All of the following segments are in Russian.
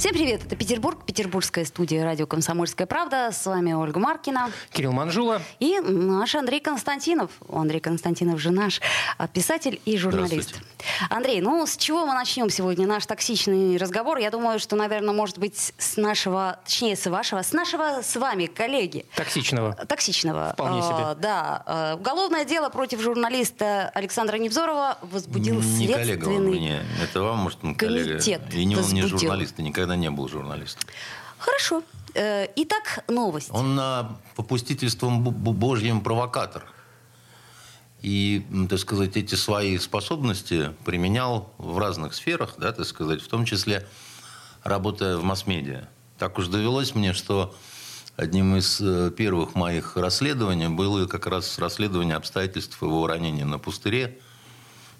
Всем привет, это Петербург, петербургская студия радио «Комсомольская правда». С вами Ольга Маркина. Кирилл Манжула. И наш Андрей Константинов. Андрей Константинов же наш а, писатель и журналист. Андрей, ну с чего мы начнем сегодня наш токсичный разговор? Я думаю, что, наверное, может быть, с нашего, точнее, с вашего, с нашего с вами коллеги. Токсичного. Токсичного. Вполне себе. А, да. А, уголовное дело против журналиста Александра Невзорова возбудил Не коллега он следственный мне. Это вам, может, он коллега. комитет И не, он не возбудил. журналист, и никогда не был журналистом. Хорошо. Э, Итак, новость. Он на попустительством Божьим провокатор. И, так сказать, эти свои способности применял в разных сферах, да, так сказать, в том числе работая в масс-медиа. Так уж довелось мне, что одним из э, первых моих расследований было как раз расследование обстоятельств его ранения на пустыре.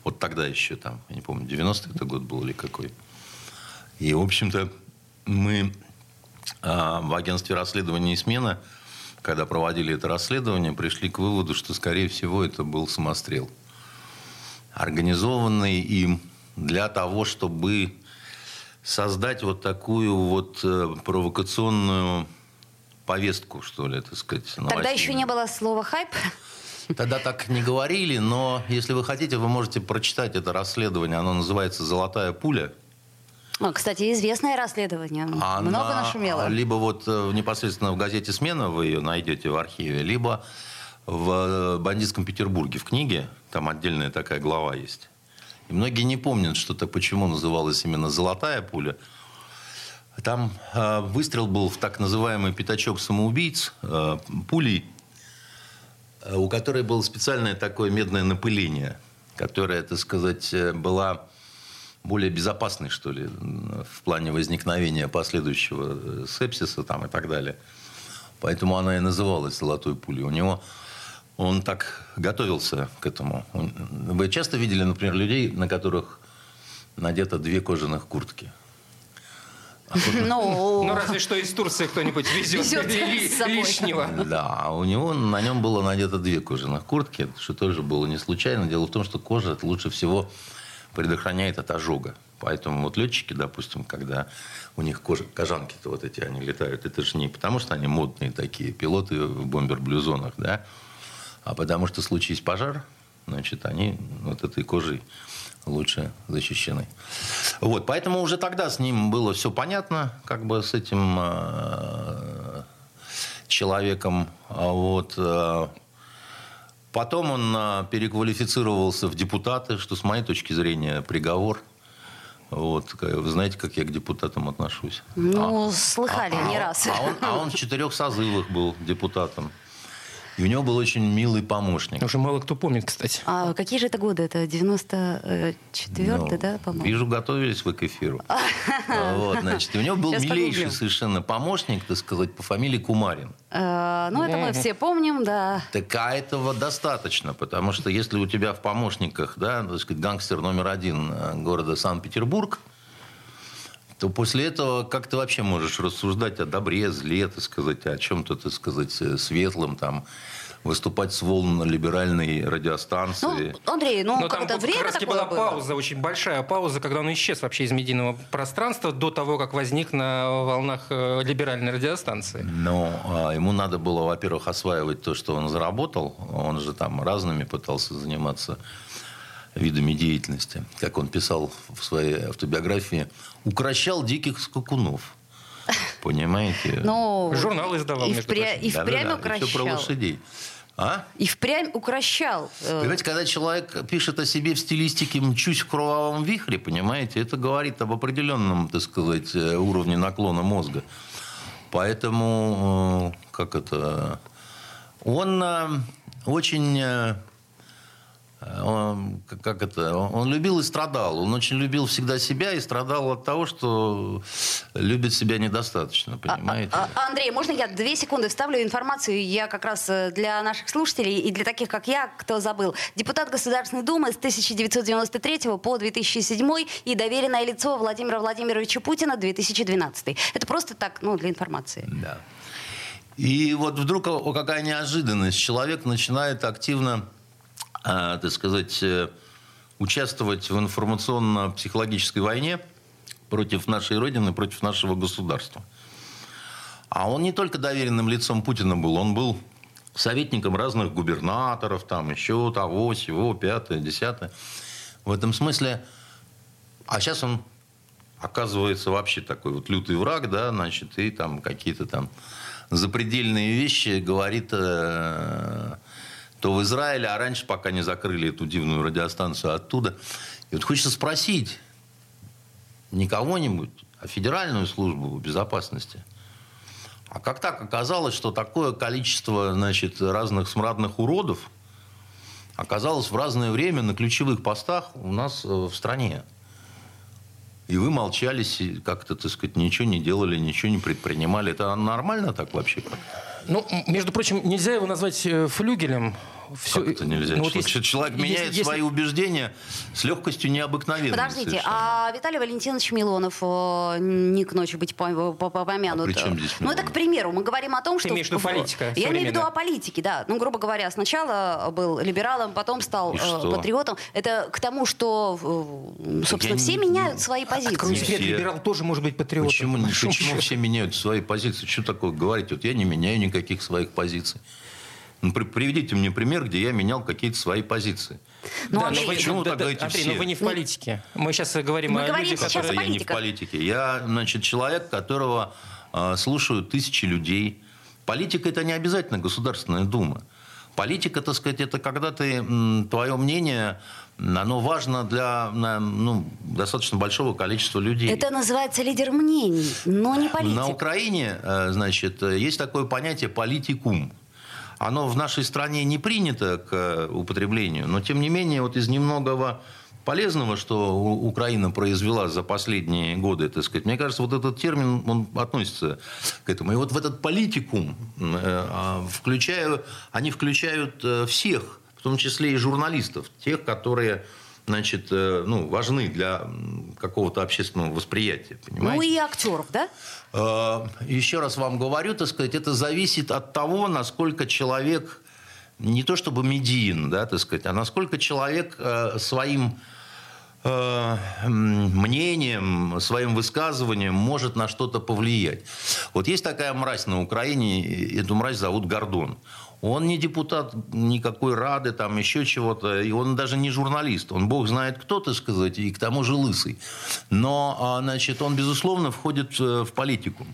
Вот тогда еще там, я не помню, 90-й это год был или какой. И, в общем-то, мы а, в агентстве расследования и смена, когда проводили это расследование, пришли к выводу, что, скорее всего, это был самострел. Организованный им для того, чтобы создать вот такую вот э, провокационную повестку, что ли, так сказать. Тогда новостную. еще не было слова хайп. Тогда так не говорили, но если вы хотите, вы можете прочитать это расследование. Оно называется «Золотая пуля». Ну, кстати, известное расследование. Она Много нашумело. Либо вот э, непосредственно в газете «Смена» вы ее найдете в архиве, либо в э, «Бандитском Петербурге» в книге. Там отдельная такая глава есть. И многие не помнят, что-то почему называлась именно «Золотая пуля». Там э, выстрел был в так называемый пятачок самоубийц э, пулей, э, у которой было специальное такое медное напыление, которое, так сказать, была более безопасной, что ли, в плане возникновения последующего э, сепсиса там, и так далее. Поэтому она и называлась «Золотой пулей». У него он так готовился к этому. Он- Вы часто видели, например, людей, на которых надето две кожаных куртки? Ну, Ну, разве что из Турции кто-нибудь везет, Везет лишнего. Да, а у него на нем было надето две кожаных куртки, что тоже было не случайно. Дело в том, что кожа лучше всего предохраняет от ожога. Поэтому вот летчики, допустим, когда у них кожа, кожанки-то вот эти, они летают, это же не потому, что они модные такие, пилоты в бомбер-блюзонах, да, а потому что случись пожар, значит, они вот этой кожей лучше защищены. Вот, поэтому уже тогда с ним было все понятно, как бы с этим э, человеком. А Вот. Потом он э, переквалифицировался в депутаты, что с моей точки зрения приговор. Вот. Вы знаете, как я к депутатам отношусь? ну, слыхали А- не а- раз. А он, а он в четырех созывах был депутатом. И у него был очень милый помощник. Уже мало кто помнит, кстати. А какие же это годы? Это 94-й, Ну, да, по-моему? Вижу, готовились вы к эфиру. Вот, значит, у него был Сейчас милейший совершенно помощник, так сказать, по фамилии Кумарин. Э, Ну, это мы все помним, да. Так а этого достаточно, потому что если у тебя в помощниках, да, так сказать, гангстер номер один э, города Санкт-Петербург, то после этого как ты вообще можешь рассуждать о добре, зле, так сказать, о чем-то, так сказать, э, светлом, там, выступать с волн либеральной радиостанции. Ну, Андрей, ну, Но там как-то как время раз такое была было. пауза, очень большая пауза, когда он исчез вообще из медийного пространства до того, как возник на волнах э, либеральной радиостанции. Но а, ему надо было, во-первых, осваивать то, что он заработал. Он же там разными пытался заниматься видами деятельности. Как он писал в своей автобиографии, укращал диких скакунов. Понимаете? Ну, Журнал издавал, и, между впря- прочим. и впрямь Да-да-да, и всё про укращал. лошадей. А? И впрямь укращал. Э, Понимаете, когда человек пишет о себе в стилистике «мчусь в кровавом вихре», понимаете, это говорит об определенном, так сказать, э, уровне наклона мозга. Поэтому, э, как это, он очень, он, как это, он любил и страдал. Он очень любил всегда себя и страдал от того, что любит себя недостаточно, а, понимаете? А, а, Андрей, можно я две секунды вставлю информацию? Я как раз э, для наших слушателей и для таких, как я, кто забыл. Депутат Государственной Думы с 1993 по 2007 и доверенное лицо Владимира Владимировича Путина 2012. Это просто так, ну, для информации. Да. И вот вдруг какая неожиданность. Человек начинает активно, э, так сказать, э, участвовать в информационно-психологической войне против нашей Родины, против нашего государства. А он не только доверенным лицом Путина был, он был советником разных губернаторов, там еще того, всего, пятое, десятое. В этом смысле... А сейчас он оказывается вообще такой вот лютый враг, да, значит, и там какие-то там запредельные вещи говорит э, то в Израиле, а раньше, пока не закрыли эту дивную радиостанцию оттуда. И вот хочется спросить не кого-нибудь, а Федеральную службу безопасности. А как так оказалось, что такое количество значит, разных смрадных уродов оказалось в разное время на ключевых постах у нас э, в стране? И вы молчали, как-то, так сказать, ничего не делали, ничего не предпринимали. Это нормально так вообще? Ну, между прочим, нельзя его назвать э, флюгелем все, как это нельзя? Ну, вот если, человек если, меняет если, свои убеждения с легкостью необыкновенной. Подождите, совершенно. а Виталий Валентинович Милонов э, не к ночи быть помянут. А при чем здесь Ну, это к примеру. Мы говорим о том, Ты что... имеешь в виду политика Я имею в виду о политике, да. Ну, грубо говоря, сначала был либералом, потом стал э, патриотом. Это к тому, что, э, собственно, все не... меняют свои позиции. Открой секрет, либерал тоже может быть патриотом. Почему, почему все меняют свои позиции? Что такое говорить? Вот я не меняю никаких своих позиций. Ну, приведите мне пример, где я менял какие-то свои позиции. Ну, да, Андрей, но почему да, так говорите Андрей, все? но вы не в политике. Мы сейчас говорим Мы о говорим людях, которые... Я не в политике. Я, значит, человек, которого э, слушают тысячи людей. Политика – это не обязательно Государственная Дума. Политика, так сказать, это когда ты, твое мнение, оно важно для ну, достаточно большого количества людей. Это называется лидер мнений, но не политик. На Украине, э, значит, есть такое понятие политикум оно в нашей стране не принято к э, употреблению, но тем не менее вот из немногого полезного, что Украина произвела за последние годы, так сказать, мне кажется, вот этот термин, он относится к этому. И вот в этот политикум э, а, включаю, они включают э, всех, в том числе и журналистов, тех, которые значит, э, ну, важны для какого-то общественного восприятия. Понимаете? Ну и актеров, да? Э, еще раз вам говорю, так сказать, это зависит от того, насколько человек не то чтобы медиин, да, так сказать, а насколько человек э, своим мнением, своим высказыванием может на что-то повлиять. Вот есть такая мразь на Украине, эту мразь зовут Гордон. Он не депутат никакой Рады, там еще чего-то, и он даже не журналист. Он бог знает кто, так сказать, и к тому же лысый. Но, а, значит, он, безусловно, входит э, в политику.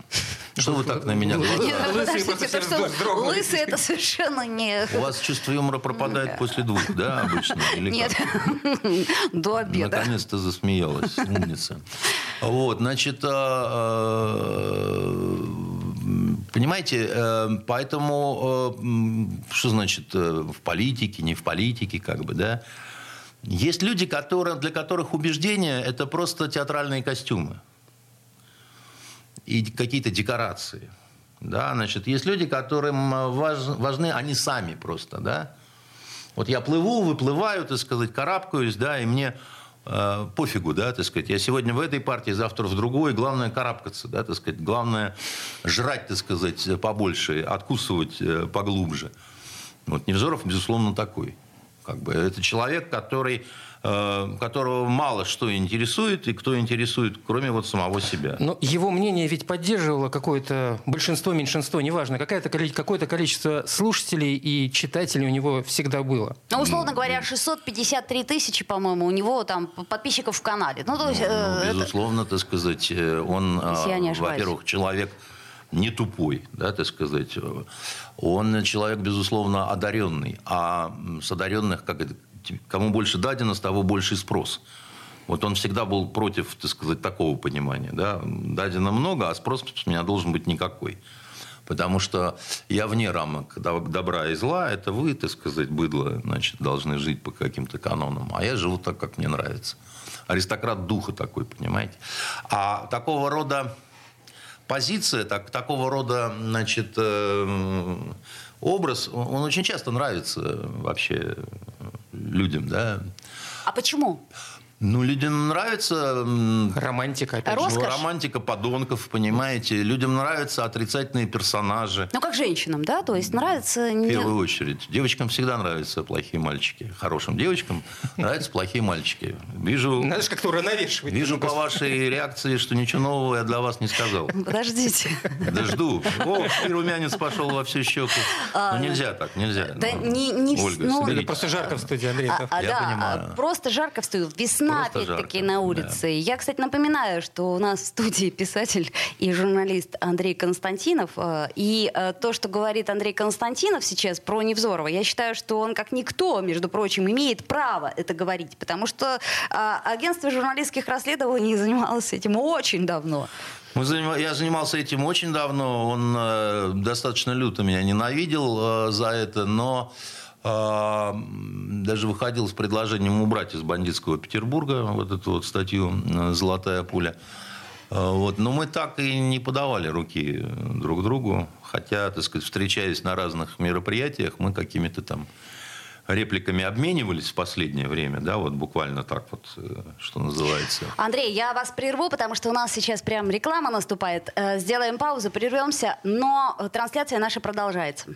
Что вы так на меня глаза? Лысый это совершенно не... У вас чувство юмора пропадает после двух, да, обычно? Нет, до обеда. Наконец-то засмеялась, умница. Вот, значит, а, а, Понимаете, э, поэтому, э, что значит э, в политике, не в политике, как бы, да? Есть люди, которые, для которых убеждения – это просто театральные костюмы и какие-то декорации. Да, значит, есть люди, которым важ, важны они сами просто, да. Вот я плыву, выплываю, так сказать, карабкаюсь, да, и мне э, пофигу, да, так сказать. Я сегодня в этой партии, завтра в другой. Главное карабкаться, да, так сказать. Главное жрать, так сказать, побольше, откусывать э, поглубже. Вот Невзоров, безусловно, такой. Как бы это человек, который Э, которого мало что интересует, и кто интересует, кроме вот самого себя. Но его мнение ведь поддерживало какое-то большинство, меньшинство, неважно, какое-то какое-то количество слушателей и читателей у него всегда было. Ну, условно говоря, 653 тысячи, по-моему, у него там подписчиков в канале. Ну, то есть, ну, э, безусловно, это... так сказать, э, он, во-первых, человек не тупой, да, так сказать. Он человек, безусловно, одаренный. А с одаренных, как это, кому больше дадено, с того больше спрос. Вот он всегда был против, так сказать, такого понимания. Да? Дадено много, а спрос с меня должен быть никакой. Потому что я вне рамок добра и зла. Это вы, так сказать, быдло, значит, должны жить по каким-то канонам. А я живу так, как мне нравится. Аристократ духа такой, понимаете? А такого рода позиция, так, такого рода, значит, э, образ, он очень часто нравится вообще людям, да. А почему? Ну, людям нравится... Романтика, опять Роскошь. же. Романтика подонков, понимаете. Людям нравятся отрицательные персонажи. Ну, как женщинам, да? То есть нравится... В первую очередь. Девочкам всегда нравятся плохие мальчики. Хорошим девочкам нравятся плохие мальчики. Вижу... Надо же как-то уравновешивать. Вижу по вашей реакции, что ничего нового я для вас не сказал. Подождите. Да жду. О, и румянец пошел во всю щеку. Ну, нельзя так, нельзя. Да Ну, не, Ольга, ну, просто жарко в студии, Андрей. А, а, Я да, понимаю. а, просто жарко в студию. Весна, Просто опять-таки, на улице. Я, кстати, напоминаю, что у нас в студии писатель и журналист Андрей Константинов. э, И э, то, что говорит Андрей Константинов сейчас про Невзорова, я считаю, что он как никто, между прочим, имеет право это говорить. Потому что а, агентство журналистских расследований занималось этим очень давно. Я занимался этим очень давно. Он э, достаточно люто меня ненавидел э, за это, но э, даже выходил с предложением убрать из бандитского Петербурга вот эту вот статью э, «Золотая пуля». Э, Вот. Но мы так и не подавали руки друг другу. Хотя, так сказать, встречаясь на разных мероприятиях, мы какими-то там репликами обменивались в последнее время, да, вот буквально так вот, э, что называется. Андрей, я вас прерву, потому что у нас сейчас прям реклама наступает. Э, Сделаем паузу, прервемся, но э, трансляция наша продолжается.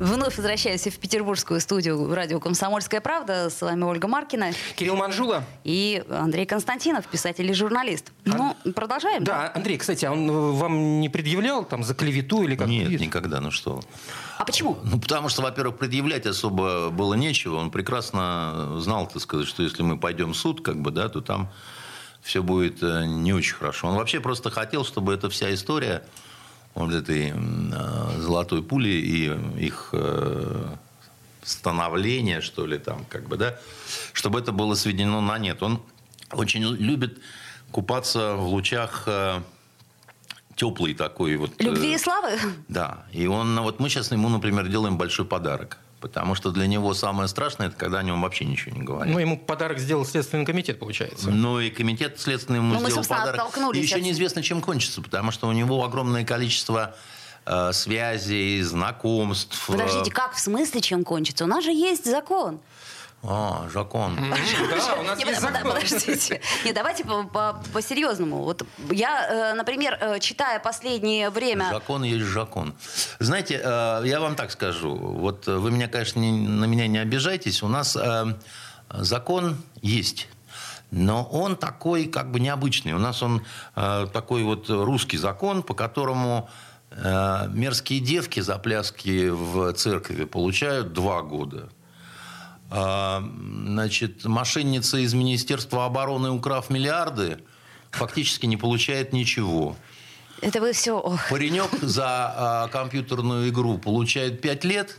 Вновь возвращаюсь в петербургскую студию радио «Комсомольская правда». С вами Ольга Маркина Кирилл Манжула. и Андрей Константинов, писатель и журналист. Ну, продолжаем? Да, Андрей, кстати, а он э, вам не предъявлял там за клевету или как? Нет, никогда, ну что. А почему? Ну, потому что, во-первых, предъявлять особо было нечего. Он прекрасно знал, так сказать, что если мы пойдем в суд, как бы, да, то там все будет э, не очень хорошо. Он вообще просто хотел, чтобы эта вся история вот этой э, золотой пули и их э, становление, что ли, там, как бы, да, чтобы это было сведено на нет. Он очень любит купаться в лучах э, теплой такой вот... э, Любви и славы? да, и он, вот мы сейчас ему, например, делаем большой подарок. Потому что для него самое страшное, это когда о нем вообще ничего не говорят. Ну, ему подарок сделал Следственный комитет, получается. Ну и комитет следственный ему Ну, мы, сделал собственно, подарок. оттолкнулись И еще от- неизвестно, чем кончится, потому что у него огромное количество э, связей, знакомств. э, Подождите, как в смысле, чем кончится? У нас же есть закон. А, закон. Да, у нас Не, есть под- закон. Подождите. Не, давайте по- по- по-серьезному. Вот я, э, например, э, читая последнее время... Закон есть закон. Знаете, э, я вам так скажу. Вот вы меня, конечно, не- на меня не обижайтесь. У нас закон есть. Но он такой как бы необычный. У нас он э, такой вот русский закон, по которому э, мерзкие девки за пляски в церкви получают два года. А, Значит, мошенница из Министерства обороны, украв миллиарды, фактически не получает ничего. Это вы все... ох. Паренек за а, компьютерную игру получает 5 лет,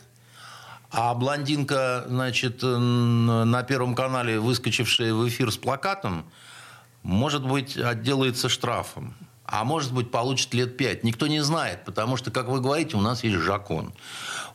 а блондинка, значит, на Первом канале, выскочившая в эфир с плакатом, может быть, отделается штрафом. А может быть, получит лет 5. Никто не знает, потому что, как вы говорите, у нас есть закон.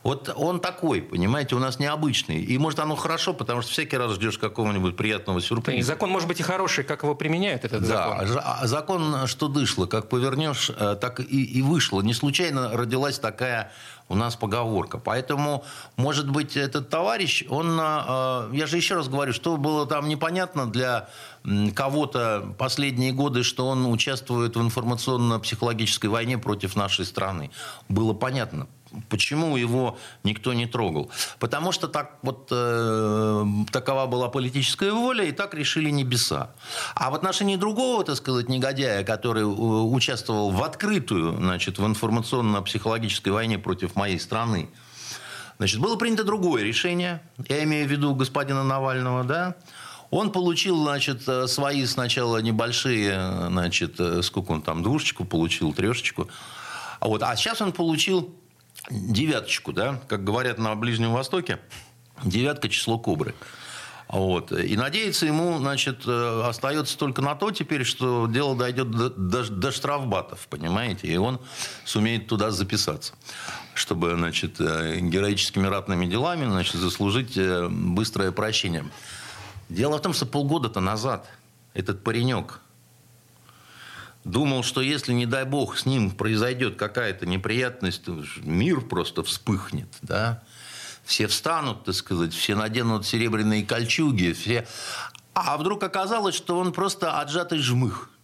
Вот он такой, понимаете, у нас необычный. И может оно хорошо, потому что всякий раз ждешь какого-нибудь приятного И сюрприза. закон может быть и хороший, как его применяют, этот Да, закон. за- а закон, что дышло, как повернешь, э, так и, и вышло. Не случайно родилась такая у нас поговорка. Поэтому, может быть, этот товарищ, он, э, я же еще раз говорю, что было там непонятно для кого-то последние годы, что он участвует в информационно-психологической войне против нашей страны. Было понятно. Почему его никто не трогал? Потому что так вот э, такова была политическая воля, и так решили небеса. А в отношении другого, так сказать, негодяя, который э, участвовал в открытую, значит, в информационно-психологической войне против моей страны, Значит, было принято другое решение, я имею в виду господина Навального, да, он получил, значит, э, свои сначала небольшие, значит, э, сколько он там, двушечку получил, трешечку. Вот, а сейчас он получил девяточку, да, как говорят на Ближнем Востоке, девятка число кобры. Вот. И надеяться ему, значит, э, остается только на то теперь, что дело дойдет до, до, штрафбатов, понимаете, и он сумеет туда записаться, чтобы, значит, героическими ратными делами, значит, заслужить быстрое прощение. Дело в том, что полгода-то назад этот паренек думал, что если, не дай бог, с ним произойдет какая-то неприятность, мир просто вспыхнет, да, все встанут, так сказать, все наденут серебряные кольчуги, все... А вдруг оказалось, что он просто отжатый жмых –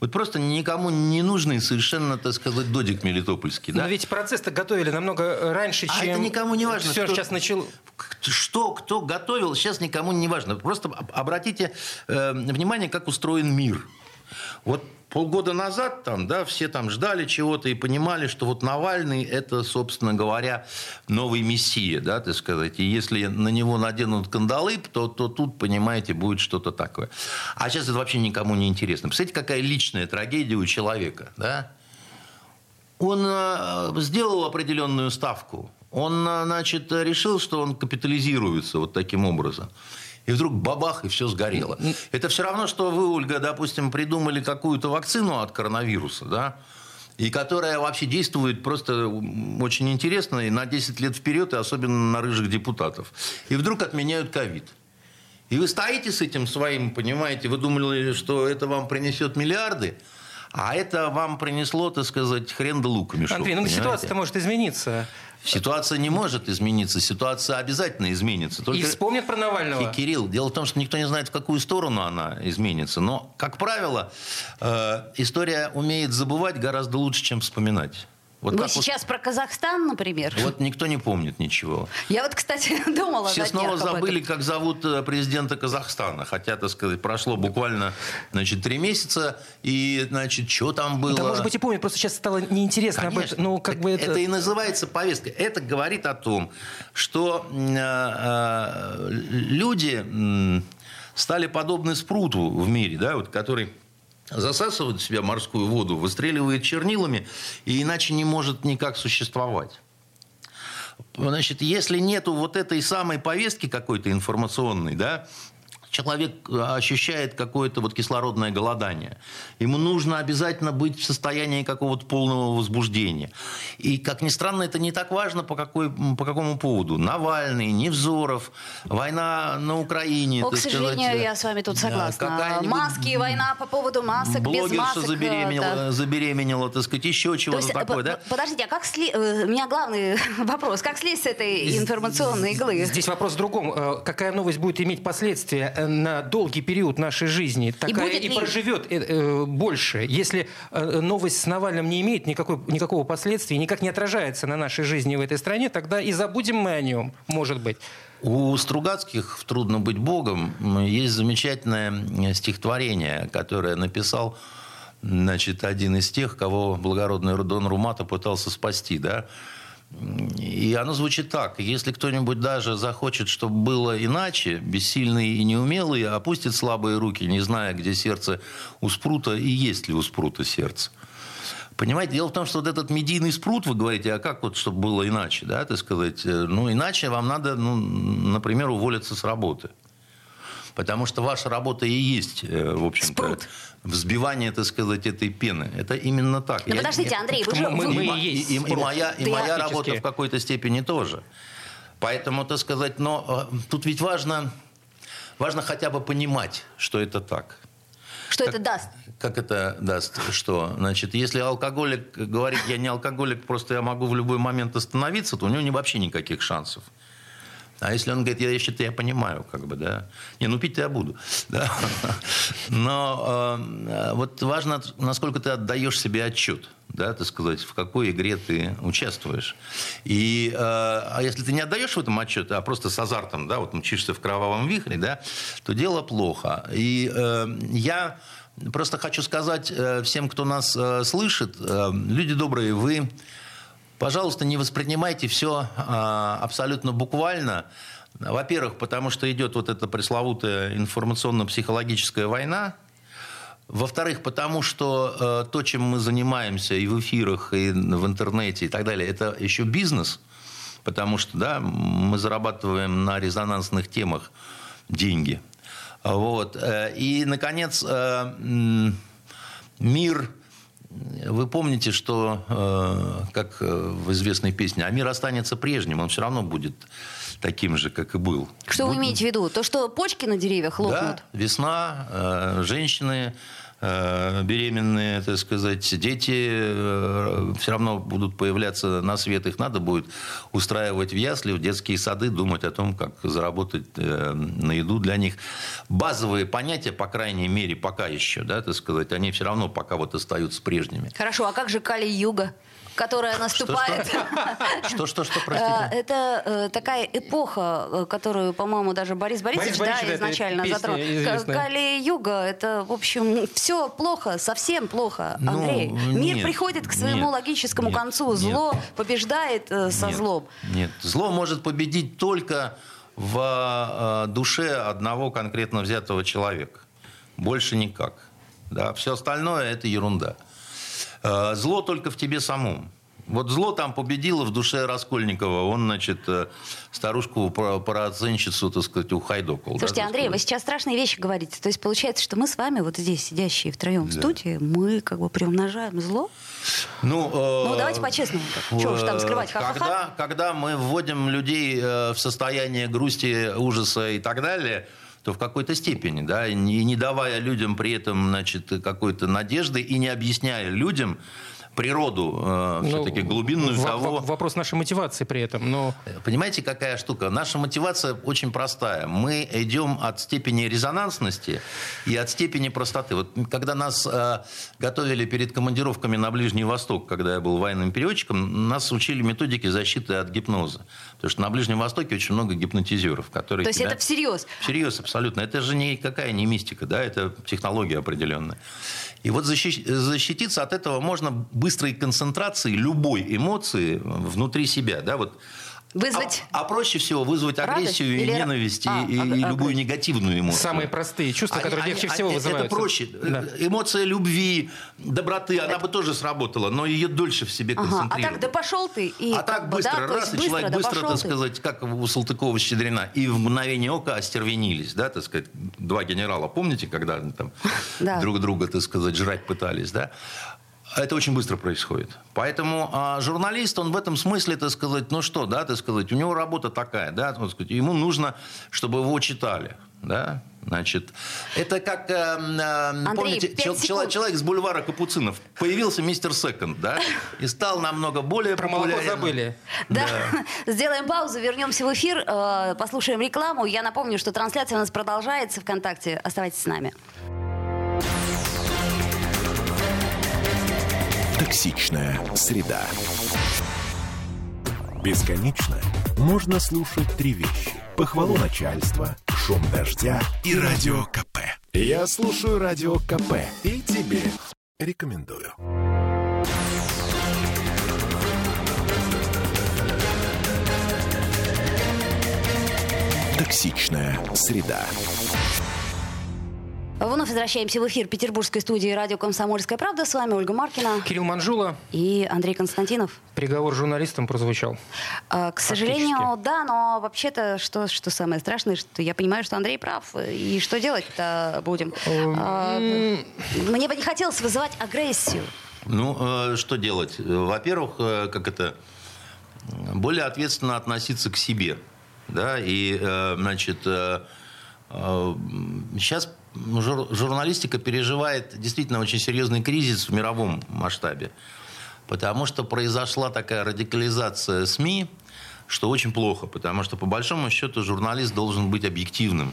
вот просто никому не нужный совершенно, так сказать, додик мелитопольский. Да? Но ведь процесс-то готовили намного раньше, а чем... это никому не важно. Все кто, сейчас начал... Что, кто готовил, сейчас никому не важно. Просто обратите э, внимание, как устроен мир. Вот полгода назад там, да, все там ждали чего-то и понимали, что вот Навальный – это, собственно говоря, новый мессия, да, так сказать. И если на него наденут кандалы, то, то тут, понимаете, будет что-то такое. А сейчас это вообще никому не интересно. Представляете, какая личная трагедия у человека, да? Он э, сделал определенную ставку. Он, э, значит, решил, что он капитализируется вот таким образом и вдруг бабах, и все сгорело. Это все равно, что вы, Ольга, допустим, придумали какую-то вакцину от коронавируса, да, и которая вообще действует просто очень интересно и на 10 лет вперед, и особенно на рыжих депутатов. И вдруг отменяют ковид. И вы стоите с этим своим, понимаете, вы думали, что это вам принесет миллиарды, а это вам принесло, так сказать, хрен да лука мешок. Андрей, ну ситуация-то может измениться. Ситуация не может измениться, ситуация обязательно изменится. Только... И вспомнят про Навального. И, Кирилл, дело в том, что никто не знает, в какую сторону она изменится. Но, как правило, э, история умеет забывать гораздо лучше, чем вспоминать. Вот Вы сейчас вот, про Казахстан, например? Вот никто не помнит ничего. Я вот, кстати, думала. Все снова забыли, как зовут э, президента Казахстана. Хотя, так сказать, прошло буквально, значит, три месяца, и, значит, что там было? Да, может быть, и помню, просто сейчас стало неинтересно Конечно. об этом. Ну, как бы это... это и называется повестка. Это говорит о том, что э, э, люди э, стали подобны спруту в мире, да, вот, который засасывает в себя морскую воду, выстреливает чернилами и иначе не может никак существовать. Значит, если нету вот этой самой повестки какой-то информационной, да, человек э, ощущает какое-то вот кислородное голодание. Ему нужно обязательно быть в состоянии какого-то полного возбуждения. И, как ни странно, это не так важно, по, какой, по какому поводу. Навальный, Невзоров, война на Украине. О, к сожалению, сказать, я с вами тут согласна. Маски, война по поводу масок, без масок. забеременела, да. забеременела, так сказать, еще чего-то такое, да? Подождите, а как сли... Э, у меня главный вопрос. Как слезть с этой информационной иглы? Здесь вопрос в другом. Э, какая новость будет иметь последствия на долгий период нашей жизни, такая и, и проживет э, э, больше, если э, новость с Навальным не имеет никакой, никакого последствия, никак не отражается на нашей жизни в этой стране, тогда и забудем мы о нем, может быть. У Стругацких в «Трудно быть Богом» есть замечательное стихотворение, которое написал значит, один из тех, кого благородный Родон Румата пытался спасти. Да? И оно звучит так. Если кто-нибудь даже захочет, чтобы было иначе, бессильный и неумелый, опустит слабые руки, не зная, где сердце у спрута и есть ли у спрута сердце. Понимаете, дело в том, что вот этот медийный спрут, вы говорите, а как вот, чтобы было иначе, да, так сказать, э, ну, иначе вам надо, ну, например, уволиться с работы. Потому что ваша работа и есть, э, в общем-то, взбивание, так сказать, этой пены. Это именно так. Но я, подождите, Андрей, вы же... Мы, мы и, и, и, и моя, и моя работа в какой-то степени тоже. Поэтому, так сказать, но э, тут ведь важно, важно хотя бы понимать, что это так. Что как, это даст? Как это даст? Что? Значит, если алкоголик говорит, я не алкоголик, просто я могу в любой момент остановиться, то у него вообще никаких шансов. А если он говорит, я еще-то я понимаю, как бы, да. Не, ну пить-то я буду. Да. Но э, вот важно, насколько ты отдаешь себе отчет, да, так сказать, в какой игре ты участвуешь. И, э, а если ты не отдаешь в этом отчет, а просто с азартом, да, вот мчишься в кровавом вихре, да, то дело плохо. И э, я просто хочу сказать э, всем, кто нас э, слышит, э, люди добрые, вы пожалуйста, не воспринимайте все а, абсолютно буквально. Во-первых, потому что идет вот эта пресловутая информационно-психологическая война. Во-вторых, потому что э, то, чем мы занимаемся и в эфирах, и в интернете, и так далее, это еще бизнес. Потому что да, мы зарабатываем на резонансных темах деньги. Вот. Э, и, наконец, э, мир вы помните, что, э, как в известной песне, а мир останется прежним, он все равно будет таким же, как и был. Что Будь... вы имеете в виду? То, что почки на деревьях лопнут? Да, весна, женщины Э, беременные, так сказать, дети э, все равно будут появляться на свет, их надо будет устраивать в ясли, в детские сады, думать о том, как заработать э, на еду для них. Базовые понятия, по крайней мере, пока еще, да, так сказать, они все равно пока вот остаются прежними. Хорошо, а как же Кали-Юга? Которая наступает. Что, что, что, простите? Э, это э, такая эпоха, э, которую, по-моему, даже Борис Борисович, да, изначально затронул. Кали-юга, это, в общем, все плохо, совсем плохо, ну, Андрей. Мир приходит к своему логическому концу. Зло побеждает со злом. Нет, зло может победить только в душе одного конкретно взятого человека. Больше никак. Да, все остальное это ерунда. Э, зло только в тебе самом. Вот зло там победило в душе Раскольникова. Он, значит, э, старушку порооценщицу, так сказать, ухайдокал. Слушайте, да, Андрей, вы сейчас страшные вещи говорите. То есть получается, что мы с вами, вот здесь сидящие втроем да. в студии, мы как бы приумножаем зло? Ну, э, ну давайте по-честному. Чего уж там скрывать? Ха-ха-ха. Когда, когда мы вводим людей в состояние грусти, ужаса и так далее то в какой-то степени, да, и не давая людям при этом, значит, какой-то надежды и не объясняя людям, природу э, ну, все-таки глубинную в, того... Вопрос нашей мотивации при этом. Но... Понимаете, какая штука? Наша мотивация очень простая. Мы идем от степени резонансности и от степени простоты. Вот когда нас э, готовили перед командировками на Ближний Восток, когда я был военным переводчиком, нас учили методике защиты от гипноза. Потому что на Ближнем Востоке очень много гипнотизеров, которые... То есть тебя... это всерьез? Всерьез, абсолютно. Это же никакая не мистика, да, это технология определенная. И вот защититься от этого можно быстрой концентрацией любой эмоции внутри себя. Да? Вот Вызвать... А, а проще всего вызвать агрессию Радость? и Или... ненависть, а, и, а, и а, любую негативную эмоцию. Самые простые чувства, которые они, легче всего вызываются. Это проще. Да. Эмоция любви, доброты, это... она бы тоже сработала, но ее дольше в себе ага. А так, да пошел ты. И а так быстро, да, раз, и человек да быстро, так сказать, как у Салтыкова-Щедрина, и в мгновение ока остервенились, да, так сказать, два генерала, помните, когда они там друг друга, так сказать, жрать пытались, да? Это очень быстро происходит. Поэтому а, журналист, он в этом смысле, так сказать, ну что, да, так сказать, у него работа такая, да, так сказать, ему нужно, чтобы его читали, да, Значит, это как, э, э, Андрей, помните, чел, человек с бульвара Капуцинов. Появился мистер Секонд, да, и стал намного более Про популярен. забыли. Да. да. Сделаем паузу, вернемся в эфир, э, послушаем рекламу. Я напомню, что трансляция у нас продолжается ВКонтакте. Оставайтесь с нами. Токсичная среда. Бесконечно можно слушать три вещи. Похвалу начальства, шум дождя и радио КП. Я слушаю радио КП и тебе рекомендую. Токсичная среда. Вновь возвращаемся в эфир Петербургской студии радио «Комсомольская правда». С вами Ольга Маркина. Кирилл Манжула. И Андрей Константинов. Приговор журналистам прозвучал. А, к сожалению, да, но вообще-то, что, что самое страшное, что я понимаю, что Андрей прав. И что делать-то будем? А, мне бы не хотелось вызывать агрессию. Ну, э, что делать? Во-первых, э, как это, более ответственно относиться к себе. Да, и, э, значит, сейчас ну, журналистика переживает действительно очень серьезный кризис в мировом масштабе. Потому что произошла такая радикализация СМИ, что очень плохо. Потому что, по большому счету, журналист должен быть объективным.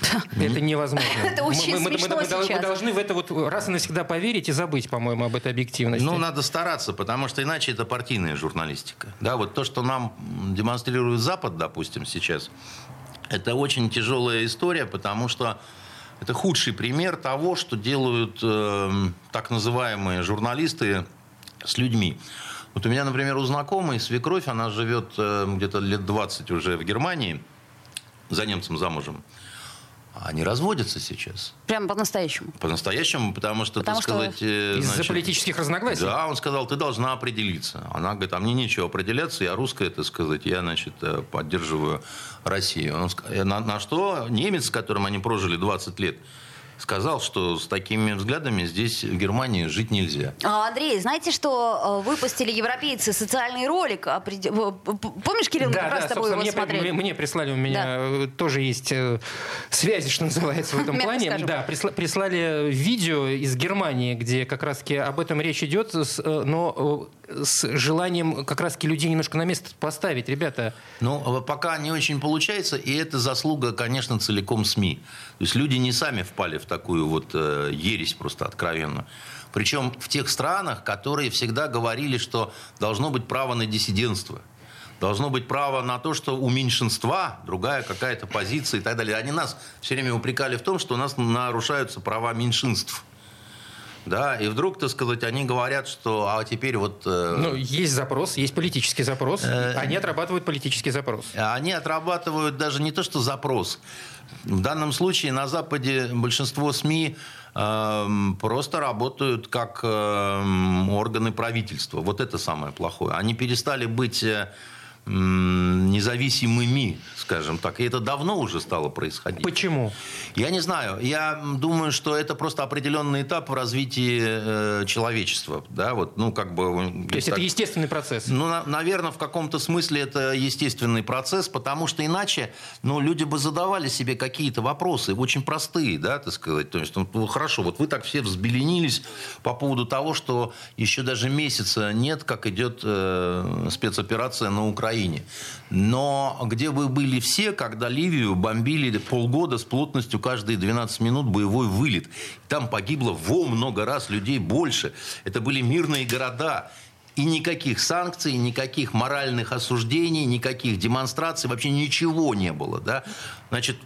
Это невозможно. Это очень мы, мы, мы, мы, мы должны в это вот раз и навсегда поверить и забыть, по-моему, об этой объективности. Ну, надо стараться, потому что иначе это партийная журналистика. Да, вот то, что нам демонстрирует Запад, допустим, сейчас, это очень тяжелая история, потому что это худший пример того, что делают э, так называемые журналисты с людьми. Вот у меня, например, у знакомой свекровь, она живет э, где-то лет 20 уже в Германии, за немцем замужем. Они разводятся сейчас. Прямо по-настоящему? По-настоящему, потому что, потому так что... сказать... Э, Из-за политических разногласий? Да, он сказал, ты должна определиться. Она говорит, а мне нечего определяться, я русская, это сказать, я, значит, э, поддерживаю Россию. Он, на, на что немец, с которым они прожили 20 лет, сказал, что с такими взглядами здесь, в Германии, жить нельзя. А, Андрей, знаете, что э, выпустили европейцы социальный ролик? Помнишь, Кирилл, да, мы да, с тобой его мне, смотрели? Мне прислали, у меня да. Э, тоже есть э, связи, что называется, в этом плане. Да, прислали видео из Германии, где как раз-таки об этом речь идет, но с желанием как раз-таки людей немножко на место поставить, ребята. Ну, пока не очень получается, и это заслуга, конечно, целиком СМИ. То есть люди не сами впали в такую вот э, ересь просто откровенно. Причем в тех странах, которые всегда говорили, что должно быть право на диссидентство. Должно быть право на то, что у меньшинства другая какая-то позиция и так далее. Они нас все время упрекали в том, что у нас нарушаются права меньшинств. Да, и вдруг, так сказать, они говорят, что а теперь вот... Э, ну, есть запрос, есть политический запрос, э, они отрабатывают политический запрос. Они отрабатывают даже не то, что запрос. В данном случае на Западе большинство СМИ э, просто работают как э, органы правительства. Вот это самое плохое. Они перестали быть... Э, независимыми, скажем так. И это давно уже стало происходить. Почему? Я не знаю. Я думаю, что это просто определенный этап в развитии э, человечества. Да, вот, ну, как бы, То есть так... это естественный процесс? Ну, на, наверное, в каком-то смысле это естественный процесс, потому что иначе ну, люди бы задавали себе какие-то вопросы, очень простые, да, так сказать. То есть, ну, хорошо, вот вы так все взбеленились по поводу того, что еще даже месяца нет, как идет э, спецоперация на Украине Украине. Но где вы были все, когда Ливию бомбили полгода с плотностью каждые 12 минут боевой вылет? Там погибло во много раз людей больше. Это были мирные города. И никаких санкций, никаких моральных осуждений, никаких демонстраций, вообще ничего не было. Да? Значит,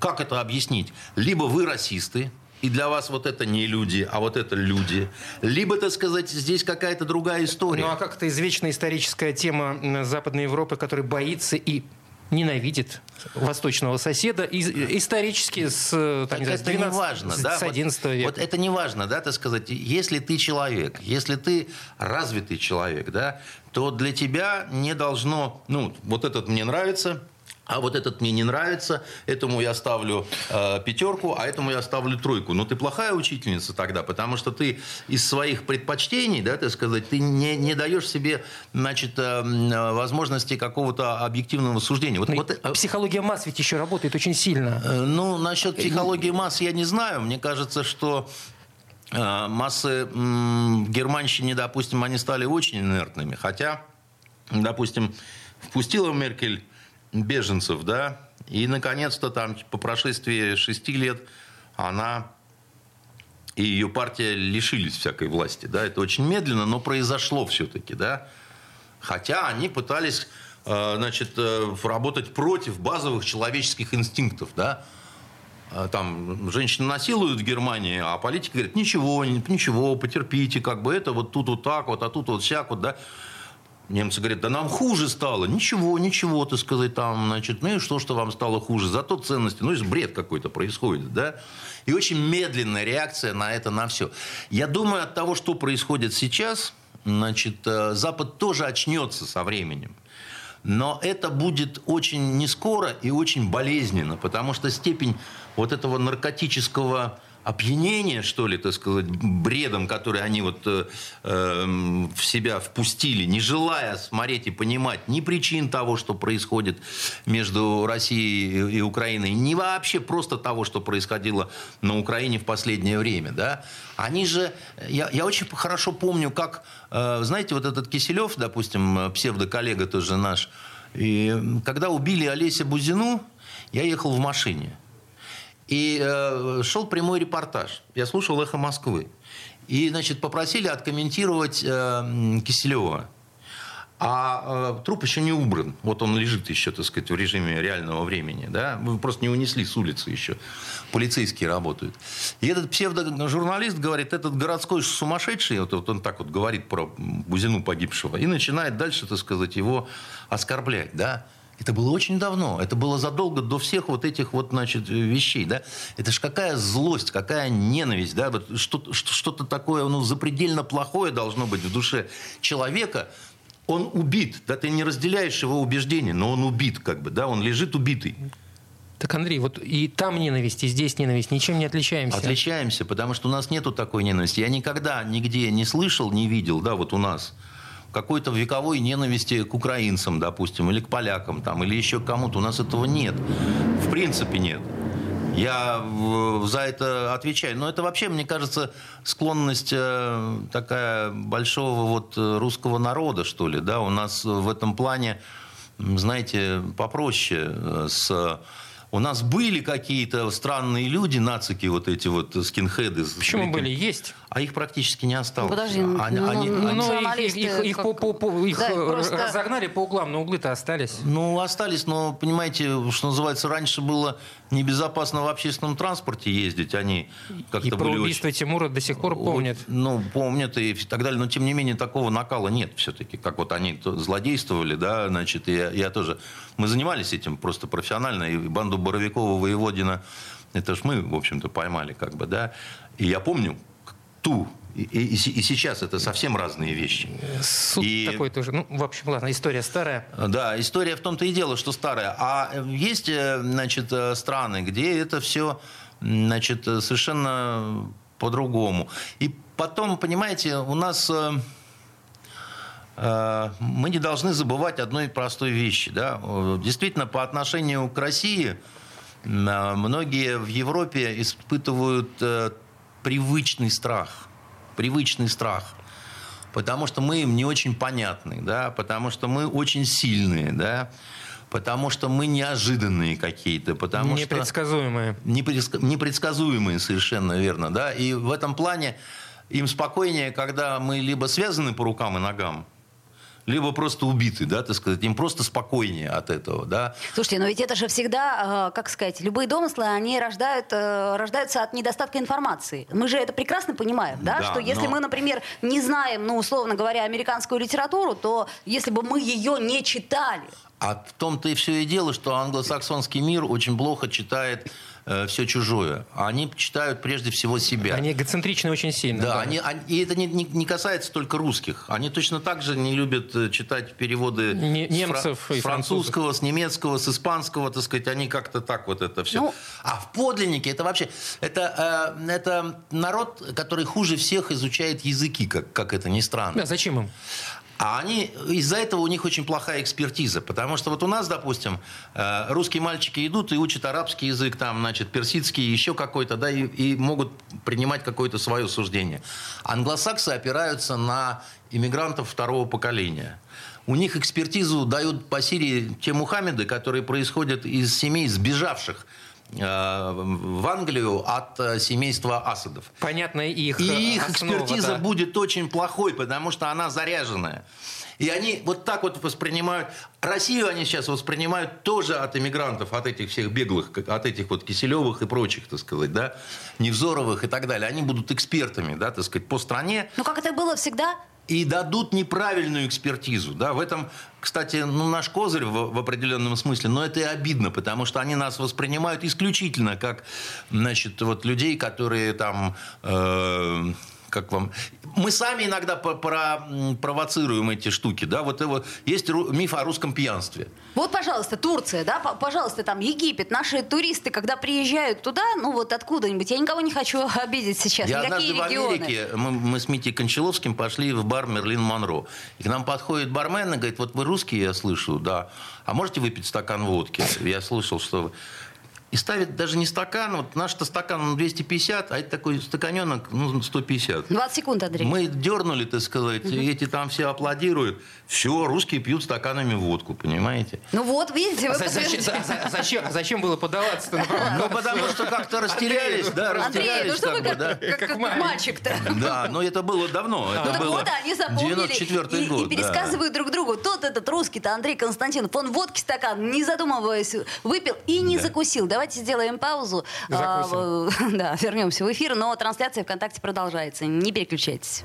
как это объяснить? Либо вы расисты, и для вас вот это не люди, а вот это люди. Либо, так сказать, здесь какая-то другая история. Ну а как это извечная историческая тема Западной Европы, которая боится и ненавидит восточного соседа и, исторически с, так, так 12, это не важно, да? с 11 вот, века. Вот это не важно, да, так сказать. Если ты человек, если ты развитый человек, да, то для тебя не должно, ну, вот этот мне нравится, а вот этот мне не нравится, этому я ставлю э, пятерку, а этому я ставлю тройку. Но ты плохая учительница тогда, потому что ты из своих предпочтений, да, так сказать, ты не, не даешь себе, значит, э, возможности какого-то объективного суждения. Вот, вот, э, психология масс ведь еще работает очень сильно. Э, ну, насчет психологии масс я не знаю. Мне кажется, что э, массы э, в Германщине, допустим, они стали очень инертными. Хотя, допустим, впустила Меркель беженцев, да, и, наконец-то, там, по прошествии шести лет она и ее партия лишились всякой власти, да, это очень медленно, но произошло все-таки, да, хотя они пытались, э, значит, э, работать против базовых человеческих инстинктов, да, э, там женщины насилуют в Германии, а политики говорят, ничего, ничего, потерпите, как бы это вот тут вот так вот, а тут вот всяк вот, да. Немцы говорят, да нам хуже стало. Ничего, ничего, ты сказать, там, значит, ну и что, что вам стало хуже? Зато ценности, ну, и бред какой-то происходит, да? И очень медленная реакция на это, на все. Я думаю, от того, что происходит сейчас, значит, э, Запад тоже очнется со временем. Но это будет очень не скоро и очень болезненно, потому что степень вот этого наркотического опьянение, что ли, так сказать, бредом, который они вот э, э, в себя впустили, не желая смотреть и понимать ни причин того, что происходит между Россией и Украиной, ни вообще просто того, что происходило на Украине в последнее время, да, они же, я, я очень хорошо помню, как, э, знаете, вот этот Киселев, допустим, псевдоколлега тоже наш, и когда убили Олеся Бузину, я ехал в машине – и э, шел прямой репортаж. Я слушал «Эхо Москвы». И, значит, попросили откомментировать э, Киселева. а э, труп еще не убран. Вот он лежит еще, так сказать, в режиме реального времени. Да? Вы просто не унесли с улицы еще. Полицейские работают. И этот псевдожурналист говорит, этот городской сумасшедший, вот, вот он так вот говорит про Бузину погибшего, и начинает дальше, так сказать, его оскорблять. Да? Это было очень давно. Это было задолго до всех вот этих вот, значит, вещей, да. Это ж какая злость, какая ненависть, да. Вот что-то, что-то такое, ну, запредельно плохое должно быть в душе человека, он убит, да, ты не разделяешь его убеждения, но он убит, как бы, да, он лежит убитый. Так, Андрей, вот и там ненависть, и здесь ненависть, ничем не отличаемся. Отличаемся, потому что у нас нету такой ненависти. Я никогда нигде не слышал, не видел, да, вот у нас какой-то вековой ненависти к украинцам, допустим, или к полякам, там, или еще кому-то. У нас этого нет. В принципе нет. Я за это отвечаю. Но это вообще, мне кажется, склонность э, такая большого вот э, русского народа, что ли. Да? У нас в этом плане, знаете, попроще э, с у нас были какие-то странные люди, нацики, вот эти вот скинхеды. Почему были? Есть. А их практически не осталось. Ну, подожди, ну, они, ну, они, ну, ну их, их, их, по, по, по, их да, просто... разогнали по углам, но углы-то остались. Ну, остались, но, понимаете, что называется, раньше было небезопасно в общественном транспорте ездить. Они как-то и про были убийство очень... Тимура до сих пор помнят. Ну, помнят и так далее. Но, тем не менее, такого накала нет все-таки. Как вот они злодействовали, да, значит, я, я тоже... Мы занимались этим просто профессионально. И банду Боровикова, Воеводина, это ж мы, в общем-то, поймали, как бы, да. И я помню, ту и, и, и сейчас это совсем разные вещи. Суд и, такой тоже. Ну, в общем, ладно, история старая. Да, история в том-то и дело, что старая. А есть, э, значит, э, страны, где это все, значит, совершенно по-другому. И потом, понимаете, у нас э, мы не должны забывать одной простой вещи. Да? Действительно, по отношению к России многие в Европе испытывают привычный страх. Привычный страх. Потому что мы им не очень понятны, да, потому что мы очень сильные, да, потому что мы неожиданные какие-то, потому непредсказуемые. что... Непредсказуемые. Непредсказуемые, совершенно верно, да. И в этом плане им спокойнее, когда мы либо связаны по рукам и ногам, либо просто убиты, да, так сказать, им просто спокойнее от этого, да. Слушайте, но ведь это же всегда, э, как сказать, любые домыслы, они рождают, э, рождаются от недостатка информации. Мы же это прекрасно понимаем, да, да что если но... мы, например, не знаем, ну, условно говоря, американскую литературу, то если бы мы ее не читали, а в том-то и все и дело, что англосаксонский мир очень плохо читает э, все чужое. Они читают прежде всего себя. Они эгоцентричны очень сильно. Да, да. Они, они, и это не, не, не касается только русских. Они точно так же не любят э, читать переводы не, немцев с, фра- с французского, французов. с немецкого, с испанского, так сказать. Они как-то так вот это все. Ну, а в подлиннике это вообще... Это, э, это народ, который хуже всех изучает языки, как, как это ни странно. Да, зачем им? А они, из-за этого у них очень плохая экспертиза. Потому что вот у нас, допустим, э, русские мальчики идут и учат арабский язык, там, значит, персидский, еще какой-то, да, и, и могут принимать какое-то свое суждение. Англосаксы опираются на иммигрантов второго поколения. У них экспертизу дают по Сирии те Мухаммеды, которые происходят из семей сбежавших в Англию от э, семейства Асадов. Понятно их И э, их основа, экспертиза да. будет очень плохой, потому что она заряженная. И они вот так вот воспринимают... Россию они сейчас воспринимают тоже от иммигрантов, от этих всех беглых, от этих вот Киселевых и прочих, так сказать, да, Невзоровых и так далее. Они будут экспертами, да, так сказать, по стране. Ну, как это было всегда? И дадут неправильную экспертизу. Да? В этом, кстати, ну, наш козырь в, в определенном смысле, но это и обидно, потому что они нас воспринимают исключительно как значит, вот людей, которые там... Э, как вам... Мы сами иногда про провоцируем эти штуки, да, вот его... есть миф о русском пьянстве. Вот, пожалуйста, Турция, да, пожалуйста, там Египет, наши туристы, когда приезжают туда, ну вот откуда-нибудь, я никого не хочу обидеть сейчас, я однажды в Америке, мы, мы с Митей Кончаловским пошли в бар Мерлин Монро, и к нам подходит бармен и говорит, вот вы русские, я слышу, да, а можете выпить стакан водки? Я слышал, что и ставит даже не стакан, вот наш-то стакан 250, а это такой стаканенок, ну, 150. 20 секунд, Андрей. Мы дернули, так сказать, угу. эти там все аплодируют. Все, русские пьют стаканами водку, понимаете? Ну вот, видите, вы зачем, зачем, зачем было подаваться-то Ну, потому что как-то растерялись, да, растерялись. Андрей, ну что вы как, как, мальчик-то? Да, но это было давно. Это ну, было они запомнили и, год. И пересказывают друг другу. Тот этот русский-то Андрей Константинов, он водки стакан, не задумываясь, выпил и не закусил. Давайте сделаем паузу. А, да, вернемся в эфир, но трансляция ВКонтакте продолжается. Не переключайтесь.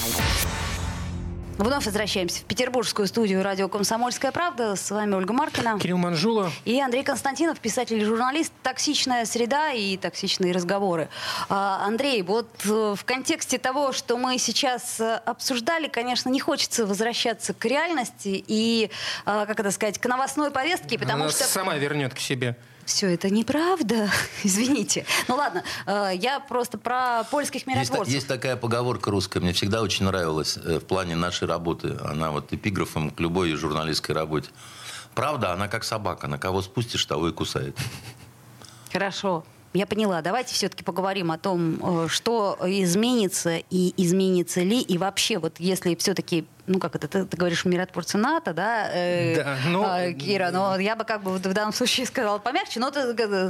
Вновь возвращаемся в петербургскую студию радио «Комсомольская правда». С вами Ольга Маркина. Кирилл Манжула. И Андрей Константинов, писатель и журналист. «Токсичная среда» и «Токсичные разговоры». А, Андрей, вот э, в контексте того, что мы сейчас э, обсуждали, конечно, не хочется возвращаться к реальности и, а, как это сказать, к новостной повестке, потому Она что... сама вернет к себе все это неправда. Извините. Ну ладно, э, я просто про польских миротворцев. Есть, есть такая поговорка русская, мне всегда очень нравилась э, в плане нашей работы. Она вот эпиграфом к любой журналистской работе. Правда, она как собака. На кого спустишь, того и кусает. Хорошо. Я поняла. Давайте все-таки поговорим о том, э, что изменится и изменится ли. И вообще, вот если все-таки, ну как это, ты, ты говоришь, миротворцы НАТО, да, э, да ну, э, Кира, но я бы как бы в данном случае сказала помягче, но ты...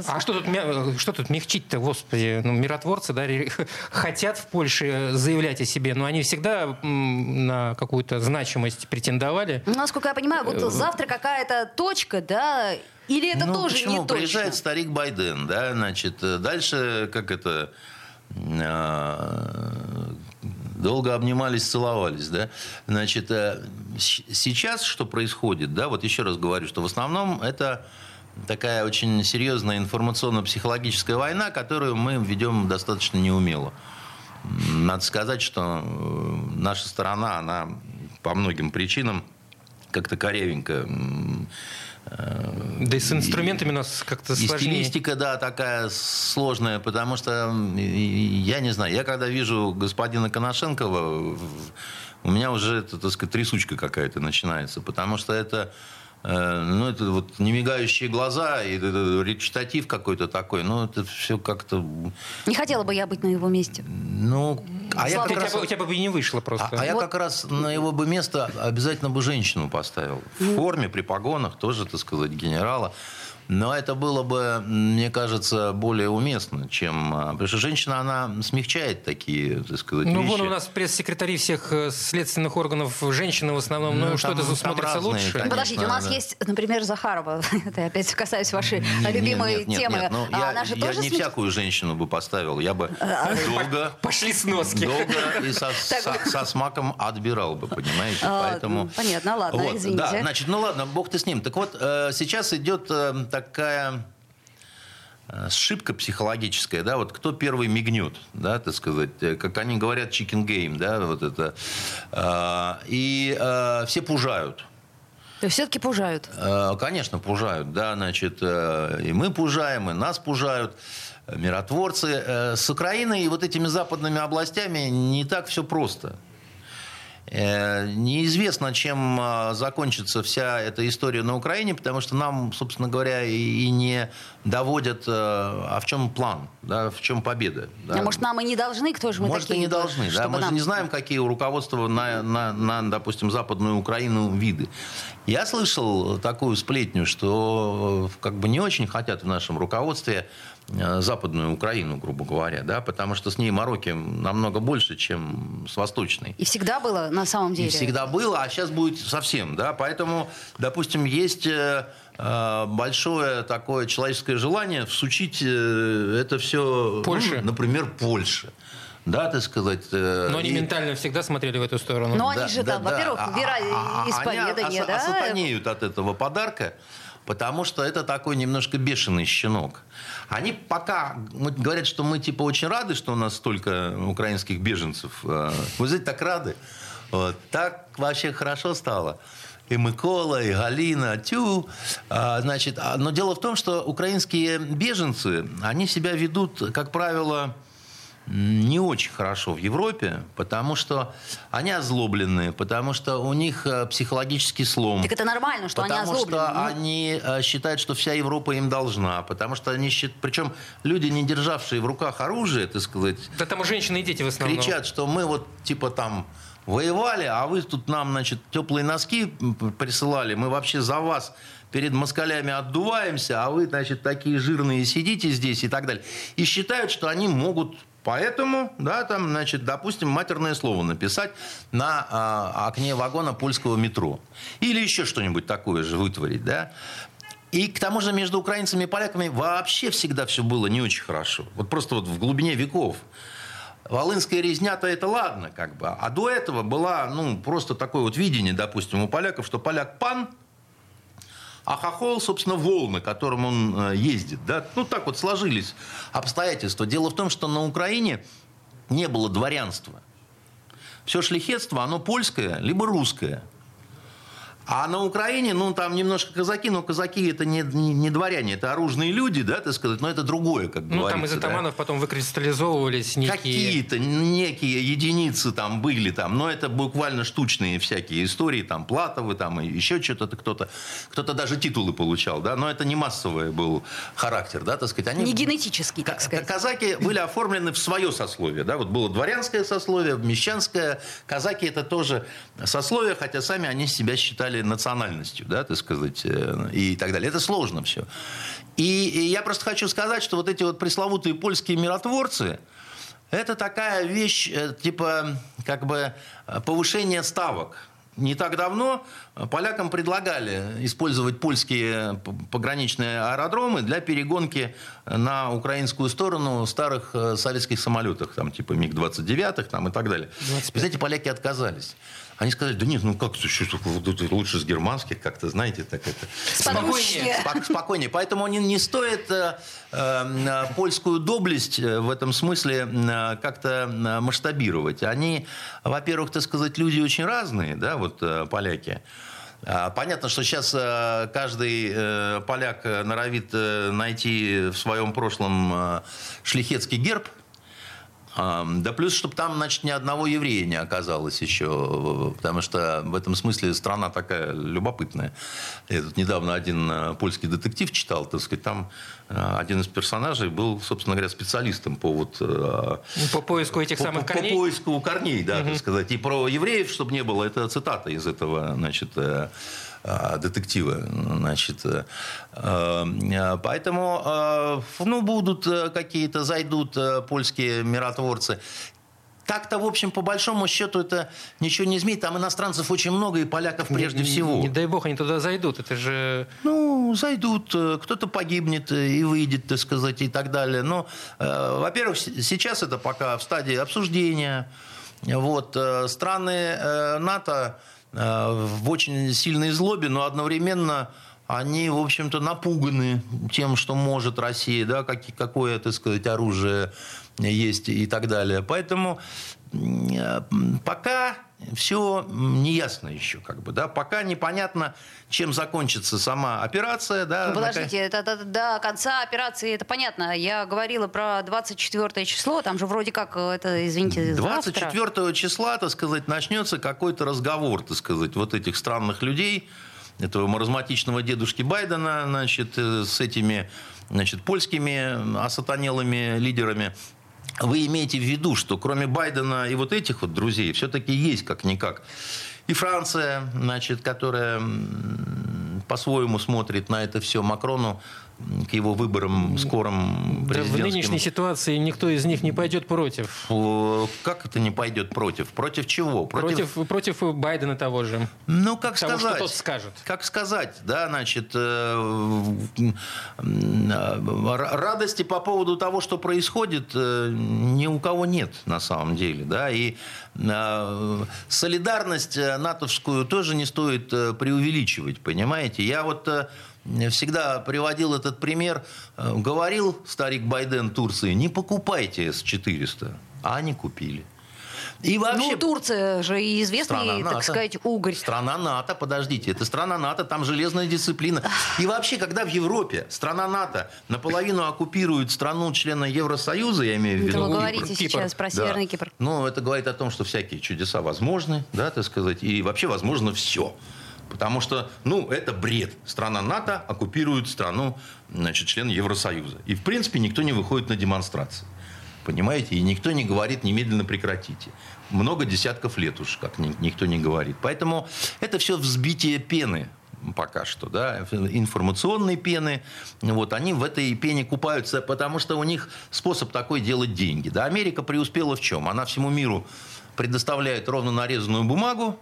А что тут, что тут мягчить-то, господи? Ну, миротворцы, да, хотят в Польше заявлять о себе, но они всегда на какую-то значимость претендовали. Ну, насколько я понимаю, вот э, завтра какая-то точка, да, или это ну, тоже почему? не точно? Приезжает старик Байден, да, значит, э, дальше, как это, э, долго обнимались, целовались, да. Значит, э, сейчас что происходит, да, вот еще раз говорю, что в основном это такая очень серьезная информационно-психологическая война, которую мы ведем достаточно неумело. Надо сказать, что наша сторона, она по многим причинам как-то корявенько Э, да и с инструментами у нас как-то сложнее. И стилистика, да, такая сложная, потому что, я не знаю, я когда вижу господина Коношенкова, у меня уже, так сказать, трясучка какая-то начинается, потому что это Э, ну, это вот немигающие глаза, и речитатив какой-то такой, ну, это все как-то... Не хотела бы я быть на его месте. Ну, а я как раз... у тебя бы и не вышло просто. А, а я как раз на его бы место обязательно бы женщину поставил. В форме, при погонах, тоже, так сказать, генерала. Но это было бы, мне кажется, более уместно, чем... А, потому что женщина, она смягчает такие, так сказать, Ну, вещи. вон у нас пресс-секретари всех э, следственных органов женщины в основном. Ну, ну что это смотрится разные, лучше? Конечно, Подождите, у нас да. есть, например, Захарова. Это опять касаюсь вашей нет, любимой нет, нет, темы. Нет, ну, а я, я не всякую женщину бы поставил. Я бы а, долго... Пошли с носки. Долго и со, со, со смаком отбирал бы, понимаете? Поэтому... Понятно, ладно, вот, извините. Да, значит, ну ладно, бог ты с ним. Так вот, э, сейчас идет э, такая э, сшибка психологическая, да, вот кто первый мигнет, да, так сказать, э, как они говорят, chicken game, да, вот это. И все пужают. То есть все-таки пужают? Конечно, пужают, да, значит, и мы пужаем, и нас пужают миротворцы. С Украиной и вот этими западными областями не так все просто. Э, неизвестно, чем а, закончится вся эта история на Украине, потому что нам, собственно говоря, и не доводят, э, а в чем план, да, в чем победа. Да. А может, нам и не должны, кто же мы может, такие? Может, и не должны. Да. Мы нам... же не знаем, какие у руководства на, на, на, допустим, Западную Украину виды. Я слышал такую сплетню, что э, как бы не очень хотят в нашем руководстве западную Украину, грубо говоря, да, потому что с ней мороки намного больше, чем с восточной. И всегда было на самом деле. И всегда было, а сейчас будет совсем, да, поэтому, допустим, есть э, э, большое такое человеческое желание всучить это все, Польше. Ну, например, Польше да, так сказать. Но они и... ментально всегда смотрели в эту сторону. Но да, они же да, там, да, во-первых, а, вера а, исповедания, они да? осатанеют от этого подарка, потому что это такой немножко бешеный щенок. Они пока говорят, что мы типа очень рады, что у нас столько украинских беженцев. Вы знаете, так рады. Вот. Так вообще хорошо стало и Микола, и Галина, тю. А, значит, а, но дело в том, что украинские беженцы, они себя ведут, как правило, не очень хорошо в Европе, потому что они озлобленные, потому что у них э, психологический слом. Так это нормально, что они озлоблены. Потому что ну... они э, считают, что вся Европа им должна, потому что они считают... Причем люди, не державшие в руках оружие, так сказать... Да там женщины и дети в основном. Кричат, что мы вот типа там воевали, а вы тут нам, значит, теплые носки присылали, мы вообще за вас перед москалями отдуваемся, а вы, значит, такие жирные сидите здесь и так далее. И считают, что они могут Поэтому, да, там, значит, допустим, матерное слово написать на а, окне вагона польского метро. Или еще что-нибудь такое же вытворить, да. И к тому же между украинцами и поляками вообще всегда все было не очень хорошо. Вот просто вот в глубине веков. Волынская резня-то это ладно, как бы. А до этого была, ну, просто такое вот видение, допустим, у поляков, что поляк пан, а хохол, собственно, вол, на котором он э, ездит. Да? Ну, так вот сложились обстоятельства. Дело в том, что на Украине не было дворянства. Все шляхетство, оно польское, либо русское. А на Украине, ну, там немножко казаки, но казаки это не, не, не дворяне, это оружные люди, да, так сказать, но это другое, как ну, говорится. Ну, там из атаманов да? потом выкристаллизовывались некие... Какие-то некие единицы там были, там, но это буквально штучные всякие истории, там, Платовы, там, и еще что-то, кто-то, кто-то даже титулы получал, да, но это не массовый был характер, да, так сказать. Они, не генетический, так сказать. Казаки были оформлены в свое сословие, да, вот было дворянское сословие, мещанское, казаки это тоже сословие, хотя сами они себя считали стали национальностью, да, так сказать, э, и так далее. Это сложно все. И, и я просто хочу сказать, что вот эти вот пресловутые польские миротворцы, это такая вещь, э, типа, как бы э, повышение ставок. Не так давно полякам предлагали использовать польские пограничные аэродромы для перегонки на украинскую сторону старых советских самолетов, там типа МиГ-29 там, и так далее. 25. Вы знаете, поляки отказались. Они сказали, да нет, ну как, лучше с германских, как-то, знаете, так это... Спокойнее. Спокойнее. Поэтому не, не стоит э, э, польскую доблесть э, в этом смысле э, как-то э, масштабировать. Они, во-первых, так сказать, люди очень разные, да, вот э, поляки. А, понятно, что сейчас каждый поляк норовит найти в своем прошлом шлихетский герб – да плюс, чтобы там, значит, ни одного еврея не оказалось еще, потому что в этом смысле страна такая любопытная. Я тут недавно один э, польский детектив читал, так сказать, там э, один из персонажей был, собственно говоря, специалистом по вот... Э, по поиску этих по, самых по, корней? По поиску корней, да, угу. так сказать. И про евреев, чтобы не было, это цитата из этого, значит, Э, детектива. Значит, э, э, поэтому ну, будут какие-то, зайдут польские миротворцы. Так-то, в общем, по большому счету, это ничего не изменит. Там иностранцев очень много, и поляков прежде не, всего. Не, не дай бог, они туда зайдут. Это же... Ну, зайдут. Кто-то погибнет и выйдет, так сказать, и так далее. Но, во-первых, сейчас это пока в стадии обсуждения. Вот. Страны НАТО Э, в очень сильной злобе, но одновременно они, в общем-то, напуганы тем, что может Россия, да, как, какое, так сказать, оружие есть и так далее. Поэтому э, пока все неясно еще, как бы, да, пока непонятно, чем закончится сама операция, да. Ну, подождите, это, до, до конца операции, это понятно. Я говорила про 24 число, там же вроде как, это, извините, 24 завтра. числа, так сказать, начнется какой-то разговор, так сказать, вот этих странных людей, этого маразматичного дедушки Байдена, значит, э, с этими, значит, польскими осатанелыми лидерами, вы имеете в виду, что кроме Байдена и вот этих вот друзей, все-таки есть как-никак и Франция, значит, которая по-своему смотрит на это все. Макрону к его выборам скорым да, В нынешней ситуации никто из них не пойдет против. Как это не пойдет против? Против чего? Против, против, против Байдена того же. Ну, как того, сказать? Что тот скажет. Как сказать, да, значит, э, э, радости по поводу того, что происходит, э, ни у кого нет на самом деле, да, и солидарность натовскую тоже не стоит преувеличивать, понимаете? Я вот всегда приводил этот пример. Э, говорил старик Байден Турции, не покупайте С-400. А они купили. И вообще... Ну, Турция же известный, так сказать, угорь. Страна НАТО, подождите, это страна НАТО, там железная дисциплина. И вообще, когда в Европе страна НАТО наполовину оккупирует страну члена Евросоюза, я имею в виду... Это вы говорите Кипр. сейчас про Северный да. Кипр. Ну, это говорит о том, что всякие чудеса возможны, да, так сказать, и вообще возможно все. Потому что, ну, это бред. Страна НАТО оккупирует страну, значит, член Евросоюза. И, в принципе, никто не выходит на демонстрации. Понимаете? И никто не говорит немедленно прекратите. Много десятков лет уж, как никто не говорит. Поэтому это все взбитие пены пока что, да, информационной пены, вот, они в этой пене купаются, потому что у них способ такой делать деньги. Да, Америка преуспела в чем? Она всему миру предоставляет ровно нарезанную бумагу,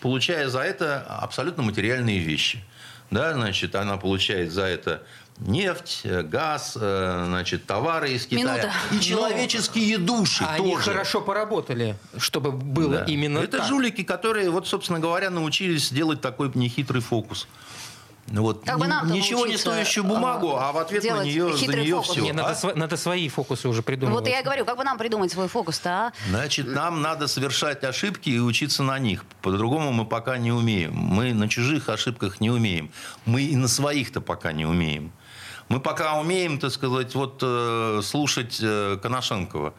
получая за это абсолютно материальные вещи. Да, значит, она получает за это нефть, э, газ, э, значит, товары из Китая. Минута. И человеческие души Они тоже. Они хорошо поработали, чтобы было да. именно Это так. жулики, которые, вот, собственно говоря, научились делать такой нехитрый фокус. Ну вот, как бы нам ничего не стоящую бумагу, а в ответ на нее, за нее фокус. все. Не, надо, а? надо свои фокусы уже придумывать. Вот я говорю, как бы нам придумать свой фокус-то, а? Значит, нам надо совершать ошибки и учиться на них. По-другому мы пока не умеем. Мы на чужих ошибках не умеем. Мы и на своих-то пока не умеем. Мы пока умеем, так сказать, вот э, слушать э, Коношенкова.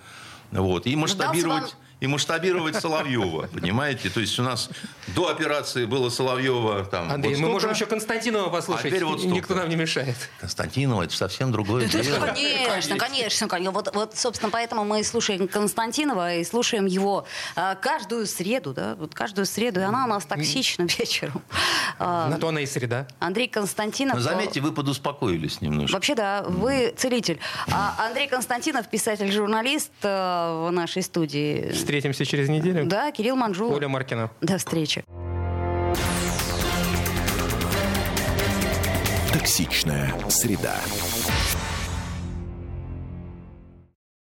Вот, и масштабировать и масштабировать Соловьева, понимаете? То есть у нас до операции было Соловьева там. Андрей, вот мы можем еще Константинова послушать. А теперь вот Никто нам не мешает. Константинова это совсем другое дело. Конечно, конечно, конечно. Вот, вот, собственно, поэтому мы слушаем Константинова и слушаем его а, каждую среду, да, вот каждую среду, и она у нас токсична вечером. А, На то она и среда. Андрей Константинов. Но заметьте, вы подуспокоились немножко. Вообще, да, вы целитель. А Андрей Константинов, писатель-журналист в нашей студии. Встретимся через неделю. Да, Кирилл Манжул. Оля Маркина. До встречи. Токсичная среда.